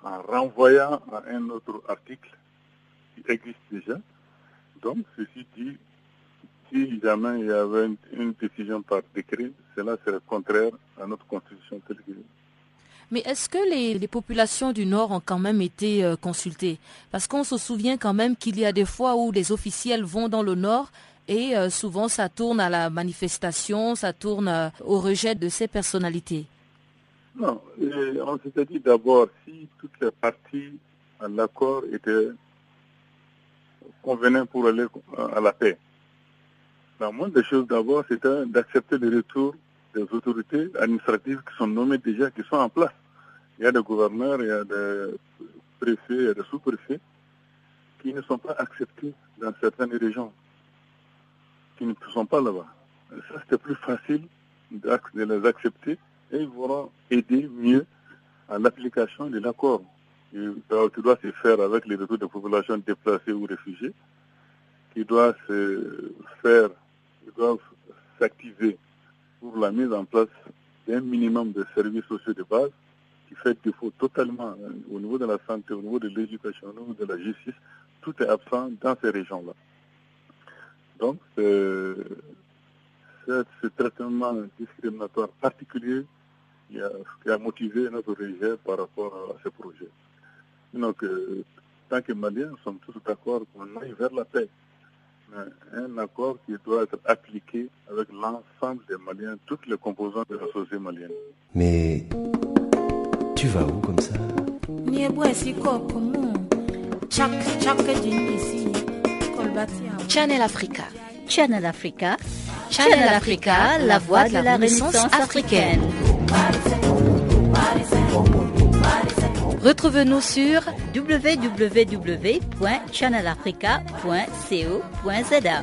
en renvoyant à un autre article qui existe déjà. Donc, ceci dit, si jamais il y avait une, décision par décret, cela serait contraire à notre constitution telle mais est-ce que les, populations du Nord ont quand même été euh, consultées? Parce qu'on se souvient quand même qu'il y a des fois où les officiels vont dans le Nord et euh, souvent ça tourne à la manifestation, ça tourne euh, au rejet de ces personnalités. Non, on s'était dit d'abord si toutes les parties à l'accord étaient convenaient pour aller à la paix. La moindre des choses d'abord, c'était d'accepter le retour des autorités administratives qui sont nommées déjà, qui sont en place. Il y a des gouverneurs, il y a des préfets, il y a des sous-préfets qui ne sont pas acceptés dans certaines régions, qui ne sont pas là-bas. Ça, c'était plus facile de les accepter et ils vont aider mieux à l'application de l'accord qui doit se faire avec les retours de populations déplacées ou réfugiées, qui doit se faire, qui doivent s'activer pour la mise en place d'un minimum de services sociaux de base qui fait défaut totalement hein, au niveau de la santé, au niveau de l'éducation, au niveau de la justice. Tout est absent dans ces régions-là. Donc, ce traitement discriminatoire particulier qui a, motivé notre rejet par rapport à ce projet. Donc, tant que Maliens, nous sommes tous d'accord qu'on aille vers la paix. Un accord qui doit être appliqué avec l'ensemble des Maliens, toutes les composantes de la société malienne. Mais tu vas où comme ça? Channel Africa. Channel Africa. Channel Africa, la voix de la Renaissance africaine. Retrouvez-nous sur www.channelafrica.co.za.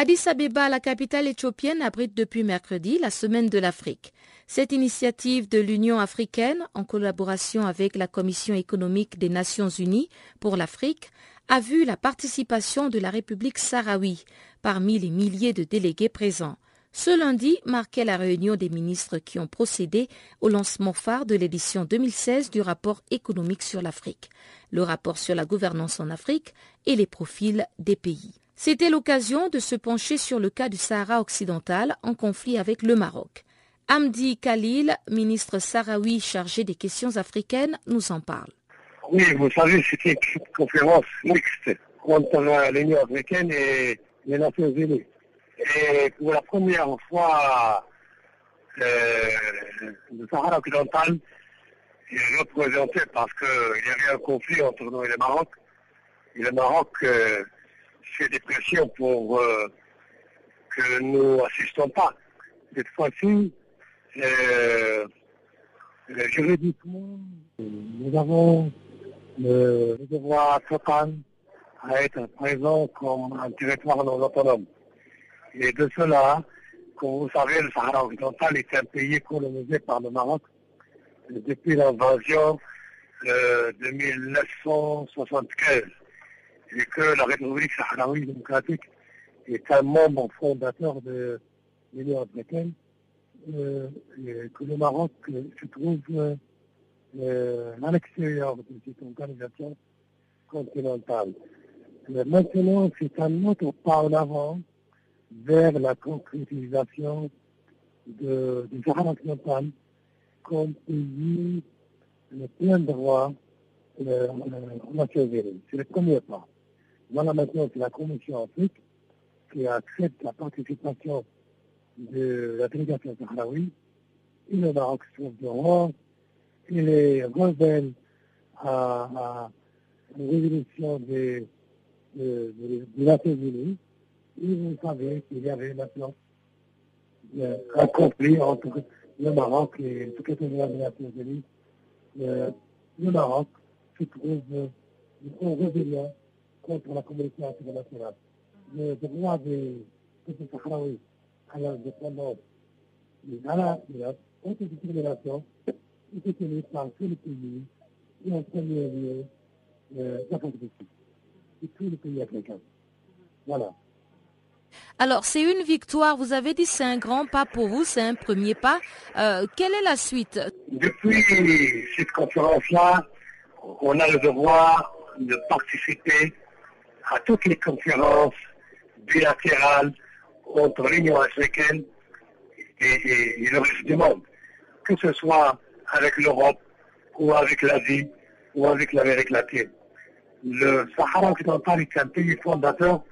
Addis Abeba, la capitale éthiopienne, abrite depuis mercredi la Semaine de l'Afrique. Cette initiative de l'Union africaine, en collaboration avec la Commission économique des Nations unies pour l'Afrique, a vu la participation de la République sahraoui parmi les milliers de délégués présents. Ce lundi marquait la réunion des ministres qui ont procédé au lancement phare de l'édition 2016 du rapport économique sur l'Afrique, le rapport sur la gouvernance en Afrique et les profils des pays. C'était l'occasion de se pencher sur le cas du Sahara occidental en conflit avec le Maroc. Hamdi Khalil, ministre sahraoui chargé des questions africaines, nous en parle. Oui, vous savez, c'était une conférence mixte entre l'Union africaine et les Nations unies. Et pour la première fois, euh, le Sahara occidental est représenté parce qu'il y avait un conflit entre nous et le Maroc. Et le Maroc euh, fait des pressions pour euh, que nous n'assistons pas. Cette fois-ci, juridiquement, nous avons le devoir total à être présent comme un territoire non autonome. Et de cela, comme vous savez, le Sahara occidental est un pays colonisé par le Maroc depuis l'invasion euh, de 1975 et que la République sahraoui démocratique est un membre fondateur de l'Union africaine, euh, et que le Maroc se trouve euh, à l'extérieur de cette organisation continentale. Mais maintenant, c'est un autre pas en avant vers la concrétisation du Sahara occidental comme pays le plein droit euh, Unies. C'est le premier pas. Voilà maintenant, c'est la Commission Afrique qui accepte la participation de la délégation sahraoui et le Maroc se trouve dehors. Il est rebelle à, à une résolution des, de, de, de. Et vous savez qu'il y avait maintenant euh, un conflit entre le Maroc et le secrétaire des Nations Unies. Euh, le Maroc se trouve en rébellion contre la communauté internationale. Le droit des peuples sahraouis à l'indépendance et à la autodétermination est tenu par tous les pays et en premier lieu l'Afrique du Sud et tous les pays africains. Voilà. Alors, c'est une victoire. Vous avez dit c'est un grand pas pour vous, c'est un premier pas. Euh, quelle est la suite? Depuis cette conférence-là, on a le devoir de participer à toutes les conférences bilatérales entre l'Union africaine et, et, le reste du monde, que ce soit avec l'Europe ou avec l'Asie ou avec l'Amérique latine. Le Sahara occidental est un pays fondateur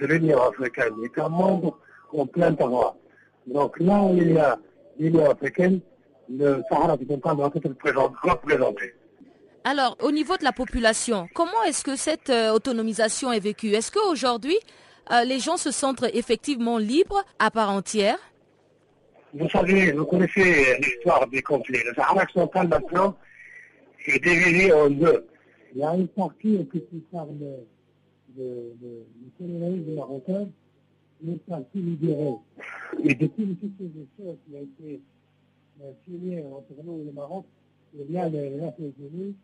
de l'Union africaine, est un membre en plein droit. Donc là où il y a l'Union africaine, le Sahara occidental doit être représenté. Alors, au niveau de la population, comment est-ce que cette euh, autonomisation est vécue? Est-ce qu'aujourd'hui, euh, les gens se sentent effectivement libres à part entière? Vous savez, vous connaissez l'histoire des conflits. Le Sahara occidental maintenant est divisé en deux. Il y a une partie qui parle de, de, de colonialisme marocain, une partie libérée. Et depuis le succès qui a été euh, signé entre nous et le Maroc, eh bien, les Nations Unies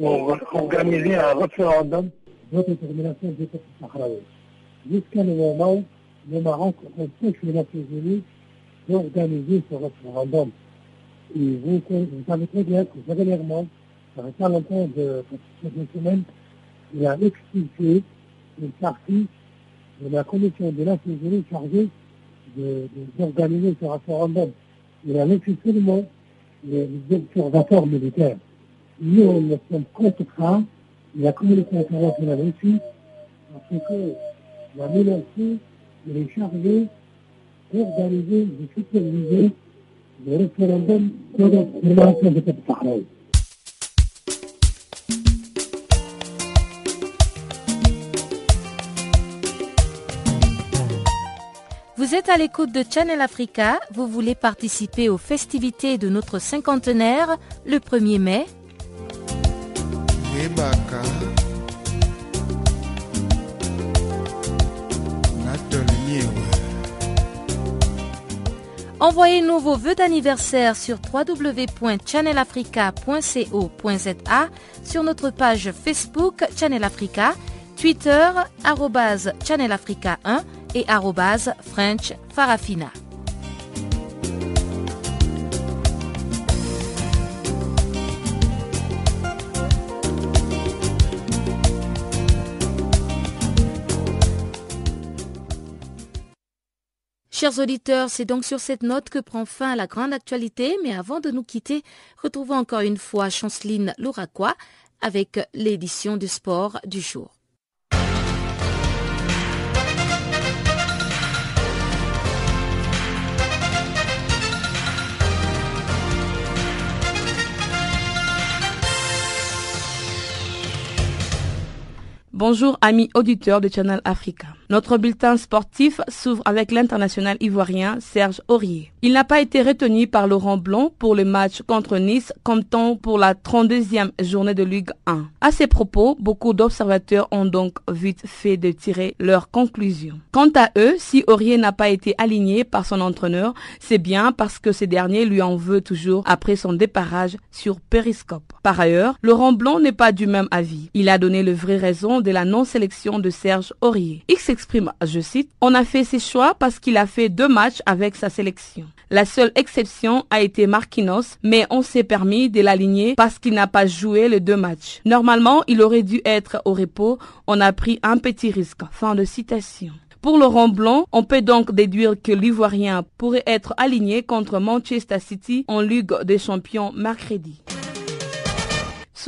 ont organisé un référendum d'autodétermination du peuple sahraoui. Jusqu'à le moment où le Maroc empêche les Nations Unies d'organiser ce référendum. Et vous, savez très bien que dernièrement, ça fait pas longtemps de cette semaine, il a expulsé une partie de la commission des Nations Unies chargée d'organiser ce référendum. Il a laissé seulement les, les observateurs militaires. Nous, nous sommes contre ça, la communauté internationale aussi, parce que la monarchie est chargée d'organiser, de superviser le référendum de la nation de peuple sahraoui. Vous êtes à l'écoute de Channel Africa, vous voulez participer aux festivités de notre cinquantenaire le 1er mai Envoyez-nous vœux d'anniversaire sur www.channelafrica.co.za, sur notre page Facebook Channel Africa, Twitter Channel Africa 1 et French Farafina. Chers auditeurs, c'est donc sur cette note que prend fin la grande actualité, mais avant de nous quitter, retrouvons encore une fois Chanceline Louraquois avec l'édition du sport du jour. Bonjour amis auditeurs de Channel Africa. Notre bulletin sportif s'ouvre avec l'international ivoirien Serge Aurier. Il n'a pas été retenu par Laurent Blanc pour le match contre Nice comme temps pour la 32e journée de Ligue 1. À ces propos, beaucoup d'observateurs ont donc vite fait de tirer leurs conclusions. Quant à eux, si Aurier n'a pas été aligné par son entraîneur, c'est bien parce que ce dernier lui en veut toujours après son déparage sur Periscope. Par ailleurs, Laurent Blanc n'est pas du même avis. Il a donné le vrai raison de la non-sélection de Serge Aurier exprime, je cite, On a fait ses choix parce qu'il a fait deux matchs avec sa sélection. La seule exception a été Marquinhos, mais on s'est permis de l'aligner parce qu'il n'a pas joué les deux matchs. Normalement, il aurait dû être au repos. On a pris un petit risque. Fin de citation. Pour Laurent Blanc, on peut donc déduire que l'Ivoirien pourrait être aligné contre Manchester City en Ligue des Champions mercredi.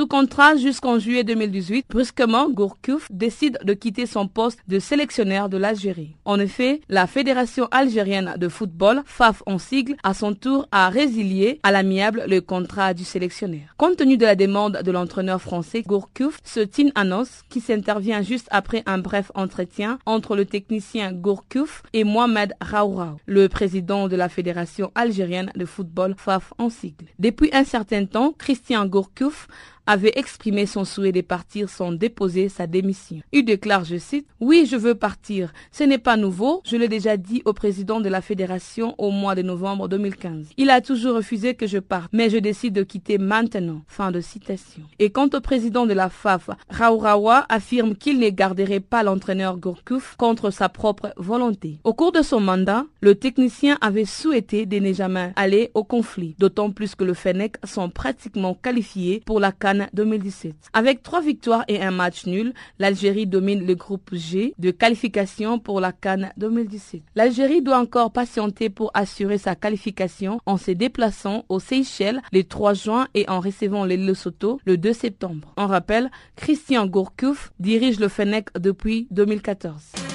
Sous contrat jusqu'en juillet 2018, brusquement, Gourcuff décide de quitter son poste de sélectionneur de l'Algérie. En effet, la Fédération algérienne de football, FAF en sigle, à son tour a résilié à l'amiable le contrat du sélectionneur. Compte tenu de la demande de l'entraîneur français, Gourcuff se tient annonce qui s'intervient juste après un bref entretien entre le technicien Gourcuff et Mohamed Raourao, le président de la Fédération algérienne de football, FAF en sigle. Depuis un certain temps, Christian Gourcuff avait exprimé son souhait de partir sans déposer sa démission. Il déclare, je cite, Oui, je veux partir. Ce n'est pas nouveau. Je l'ai déjà dit au président de la fédération au mois de novembre 2015. Il a toujours refusé que je parte, mais je décide de quitter maintenant. Fin de citation. Et quant au président de la FAF, Raourawa affirme qu'il ne garderait pas l'entraîneur Gourcuff contre sa propre volonté. Au cours de son mandat, le technicien avait souhaité de ne jamais aller au conflit, d'autant plus que le Fennec sont pratiquement qualifiés pour la Cannes 2017. Avec trois victoires et un match nul, l'Algérie domine le groupe G de qualification pour la Cannes 2017. L'Algérie doit encore patienter pour assurer sa qualification en se déplaçant aux Seychelles le 3 juin et en recevant les Lesotho le 2 septembre. En rappel, Christian Gourcuff dirige le Fennec depuis 2014.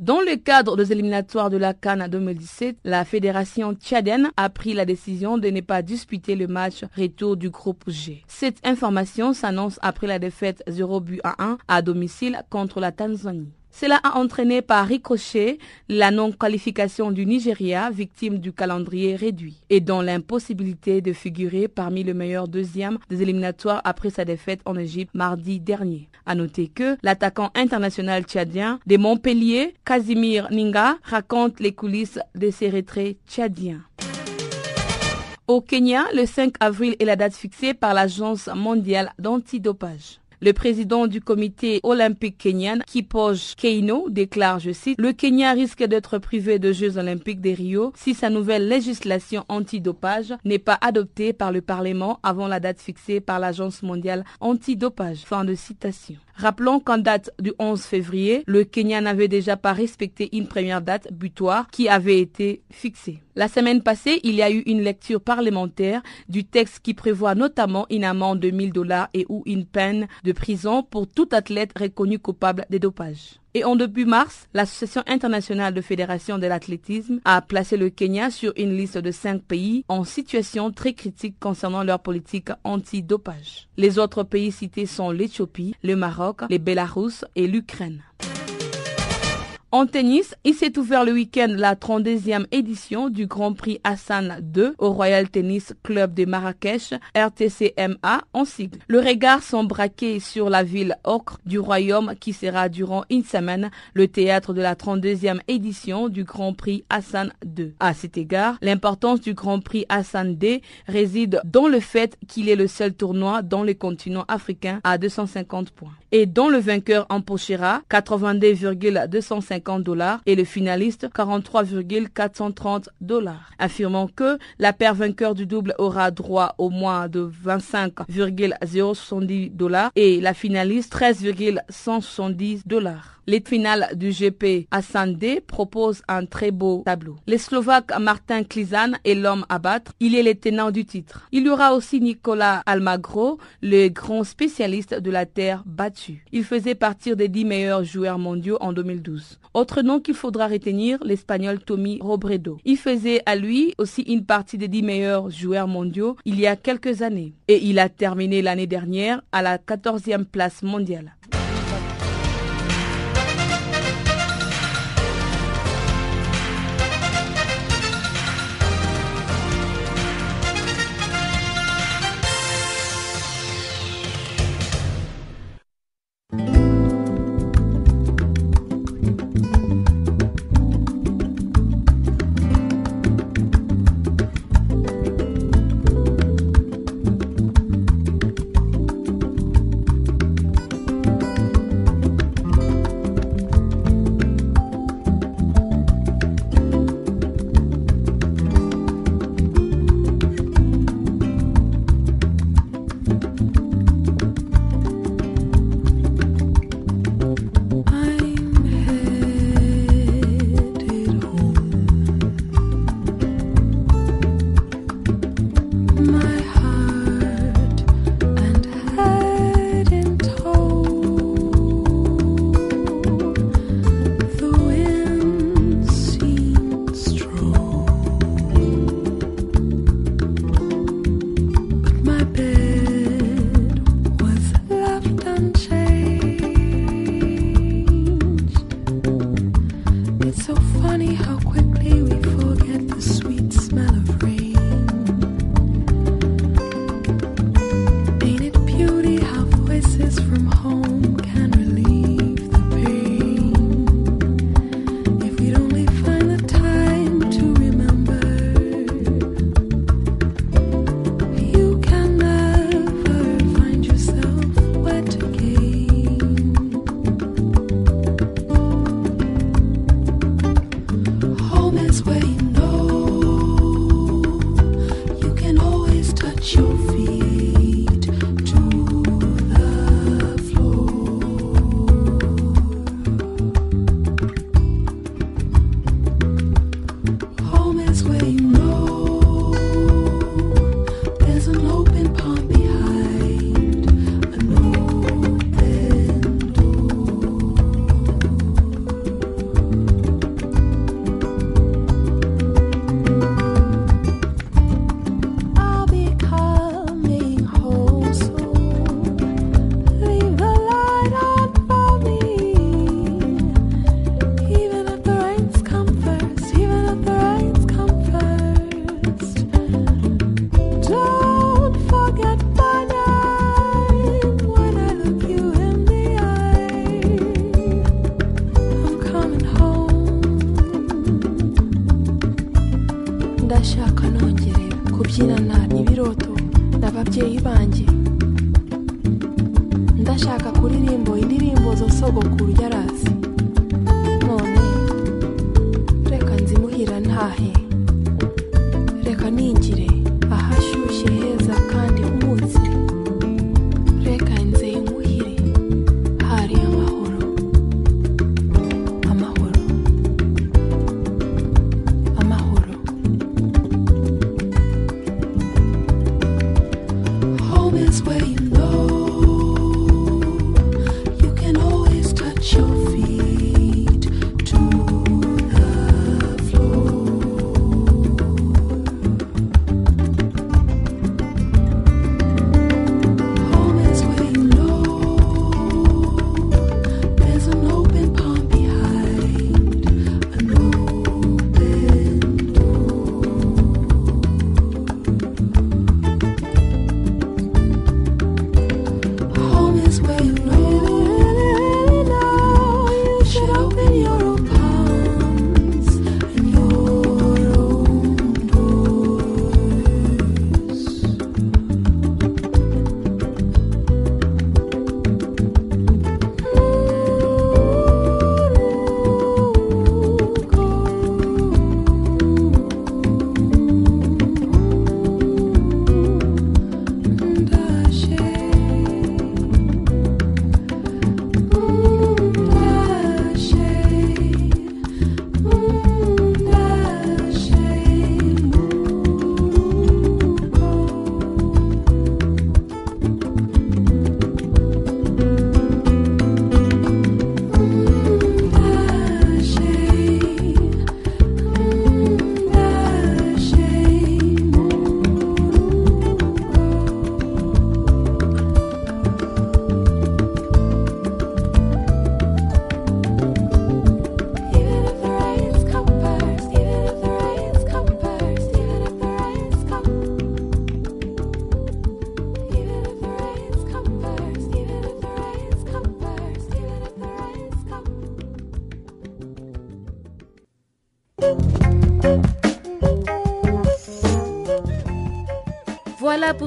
Dans le cadre des éliminatoires de la Cannes 2017, la fédération tchadienne a pris la décision de ne pas disputer le match retour du groupe G. Cette information s'annonce après la défaite 0 but à 1 à domicile contre la Tanzanie. Cela a entraîné par ricochet la non-qualification du Nigeria, victime du calendrier réduit, et dont l'impossibilité de figurer parmi le meilleur deuxième des éliminatoires après sa défaite en Égypte mardi dernier. À noter que l'attaquant international tchadien de Montpellier, Casimir Ninga, raconte les coulisses de ses retraits tchadiens. Au Kenya, le 5 avril est la date fixée par l'Agence mondiale d'antidopage. Le président du comité olympique kenyan, Kipoge Keino, déclare, je cite, Le Kenya risque d'être privé de Jeux olympiques des Rio si sa nouvelle législation antidopage n'est pas adoptée par le Parlement avant la date fixée par l'Agence mondiale antidopage. Fin de citation. Rappelons qu'en date du 11 février, le Kenya n'avait déjà pas respecté une première date butoir qui avait été fixée. La semaine passée, il y a eu une lecture parlementaire du texte qui prévoit notamment une amende de 1000 dollars et ou une peine de prison pour tout athlète reconnu coupable de dopage. Et en début mars, l'Association internationale de fédération de l'athlétisme a placé le Kenya sur une liste de cinq pays en situation très critique concernant leur politique anti-dopage. Les autres pays cités sont l'Éthiopie, le Maroc, les Bélarus et l'Ukraine. En tennis, il s'est ouvert le week-end la 32e édition du Grand Prix Hassan II au Royal Tennis Club de Marrakech, RTCMA en sigle. Le regard sont braqués sur la ville ocre du royaume qui sera durant une semaine le théâtre de la 32e édition du Grand Prix Hassan II. À cet égard, l'importance du Grand Prix Hassan II réside dans le fait qu'il est le seul tournoi dans le continent africain à 250 points et dont le vainqueur empochera 82,250 et le finaliste 43,430 dollars, affirmant que la paire vainqueur du double aura droit au moins de 25,070 dollars et la finaliste 13,170 dollars. Les finales du GP à Sandé proposent un très beau tableau. Le Slovaque Martin Klizan est l'homme à battre. Il est le tenant du titre. Il y aura aussi Nicolas Almagro, le grand spécialiste de la terre battue. Il faisait partie des 10 meilleurs joueurs mondiaux en 2012. Autre nom qu'il faudra retenir, l'espagnol Tommy Robredo. Il faisait à lui aussi une partie des 10 meilleurs joueurs mondiaux il y a quelques années. Et il a terminé l'année dernière à la 14e place mondiale.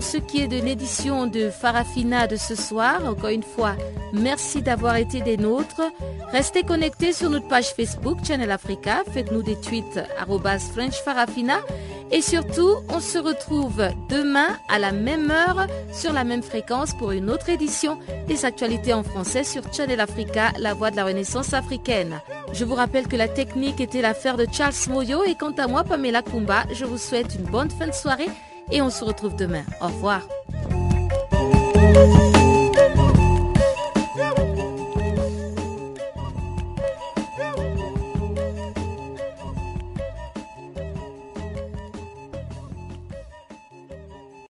Ce qui est de l'édition de Farafina de ce soir. Encore une fois, merci d'avoir été des nôtres. Restez connectés sur notre page Facebook Channel Africa. Faites-nous des tweets French Farafina. Et surtout, on se retrouve demain à la même heure sur la même fréquence pour une autre édition des actualités en français sur Channel Africa, la voix de la renaissance africaine. Je vous rappelle que la technique était l'affaire de Charles Moyo et quant à moi, Pamela Kumba, je vous souhaite une bonne fin de soirée et on se retrouve demain. Au revoir.